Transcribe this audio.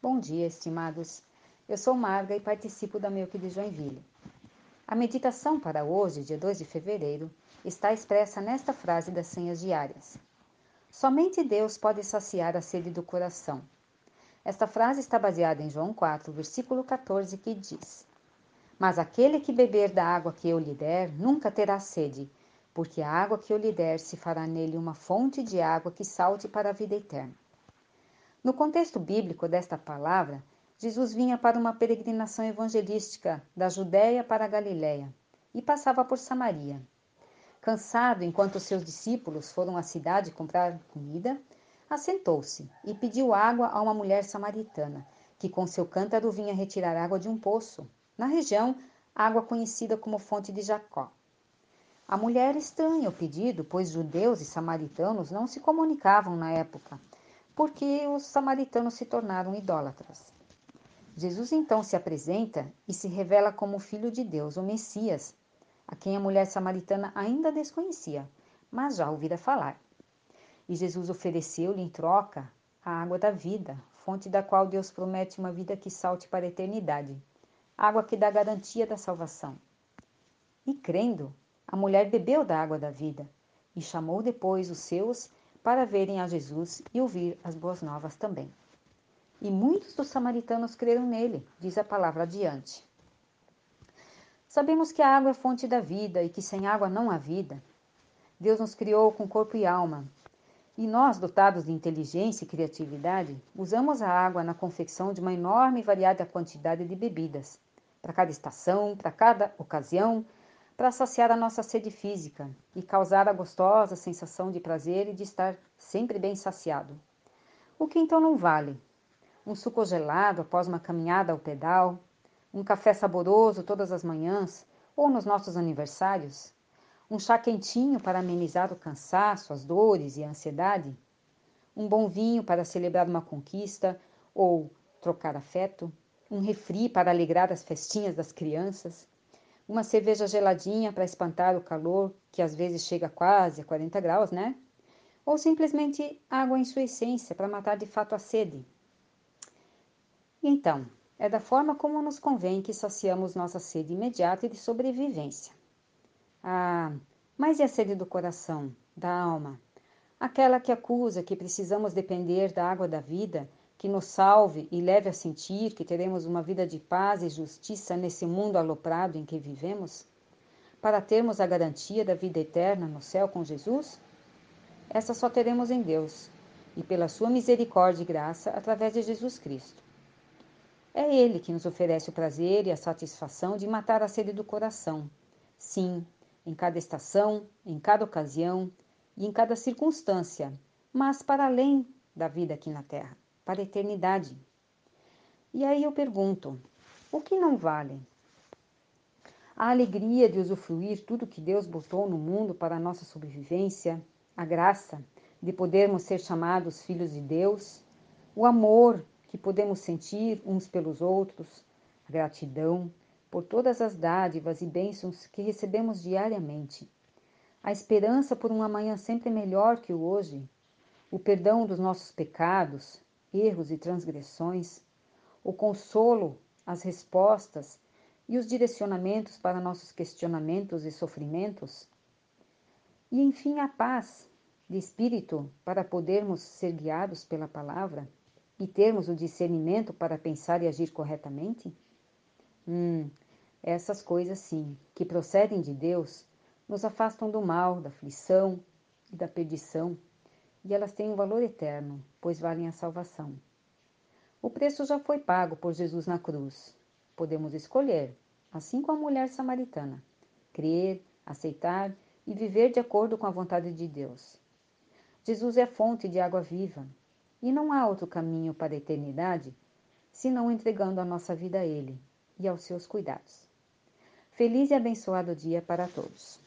Bom dia, estimados. Eu sou Marga e participo da Milk de Joinville. A meditação para hoje, dia 2 de fevereiro, está expressa nesta frase das senhas diárias. Somente Deus pode saciar a sede do coração. Esta frase está baseada em João 4, versículo 14, que diz: Mas aquele que beber da água que eu lhe der nunca terá sede, porque a água que eu lhe der se fará nele uma fonte de água que salte para a vida eterna. No contexto bíblico desta palavra, Jesus vinha para uma peregrinação evangelística da Judéia para a Galiléia e passava por Samaria. Cansado enquanto seus discípulos foram à cidade comprar comida, assentou-se e pediu água a uma mulher samaritana, que com seu cântaro vinha retirar água de um poço, na região, água conhecida como Fonte de Jacó. A mulher estranha o pedido, pois judeus e samaritanos não se comunicavam na época, porque os samaritanos se tornaram idólatras. Jesus então se apresenta e se revela como o Filho de Deus, o Messias, a quem a mulher samaritana ainda desconhecia, mas já ouvira falar. E Jesus ofereceu-lhe em troca a água da vida, fonte da qual Deus promete uma vida que salte para a eternidade, água que dá garantia da salvação. E crendo, a mulher bebeu da água da vida e chamou depois os seus para verem a Jesus e ouvir as boas novas também. E muitos dos samaritanos creram nele, diz a palavra adiante. Sabemos que a água é fonte da vida e que sem água não há vida. Deus nos criou com corpo e alma. E nós, dotados de inteligência e criatividade, usamos a água na confecção de uma enorme e variada quantidade de bebidas, para cada estação, para cada ocasião, para saciar a nossa sede física e causar a gostosa sensação de prazer e de estar sempre bem saciado. O que então não vale? Um suco gelado após uma caminhada ao pedal, um café saboroso todas as manhãs ou nos nossos aniversários, um chá quentinho para amenizar o cansaço, as dores e a ansiedade, um bom vinho para celebrar uma conquista ou trocar afeto, um refri para alegrar as festinhas das crianças, uma cerveja geladinha para espantar o calor, que às vezes chega quase a 40 graus, né? Ou simplesmente água em sua essência para matar de fato a sede. Então, é da forma como nos convém que saciamos nossa sede imediata e de sobrevivência. Ah, mas e a sede do coração, da alma? Aquela que acusa que precisamos depender da água da vida que nos salve e leve a sentir que teremos uma vida de paz e justiça nesse mundo aloprado em que vivemos? Para termos a garantia da vida eterna no céu com Jesus? Essa só teremos em Deus e pela sua misericórdia e graça através de Jesus Cristo. É Ele que nos oferece o prazer e a satisfação de matar a sede do coração. Sim, em cada estação, em cada ocasião e em cada circunstância, mas para além da vida aqui na Terra para a eternidade. E aí eu pergunto: o que não vale? A alegria de usufruir tudo que Deus botou no mundo para a nossa sobrevivência, a graça de podermos ser chamados filhos de Deus, o amor que podemos sentir uns pelos outros, a gratidão por todas as dádivas e bênçãos que recebemos diariamente, a esperança por um amanhã sempre melhor que o hoje, o perdão dos nossos pecados, erros e transgressões, o consolo, as respostas e os direcionamentos para nossos questionamentos e sofrimentos, e enfim a paz de espírito para podermos ser guiados pela palavra e termos o discernimento para pensar e agir corretamente? Hum, essas coisas sim, que procedem de Deus, nos afastam do mal, da aflição e da perdição e elas têm um valor eterno, pois valem a salvação. O preço já foi pago por Jesus na cruz. Podemos escolher, assim como a mulher samaritana, crer, aceitar e viver de acordo com a vontade de Deus. Jesus é fonte de água viva, e não há outro caminho para a eternidade senão entregando a nossa vida a Ele e aos seus cuidados. Feliz e abençoado dia para todos.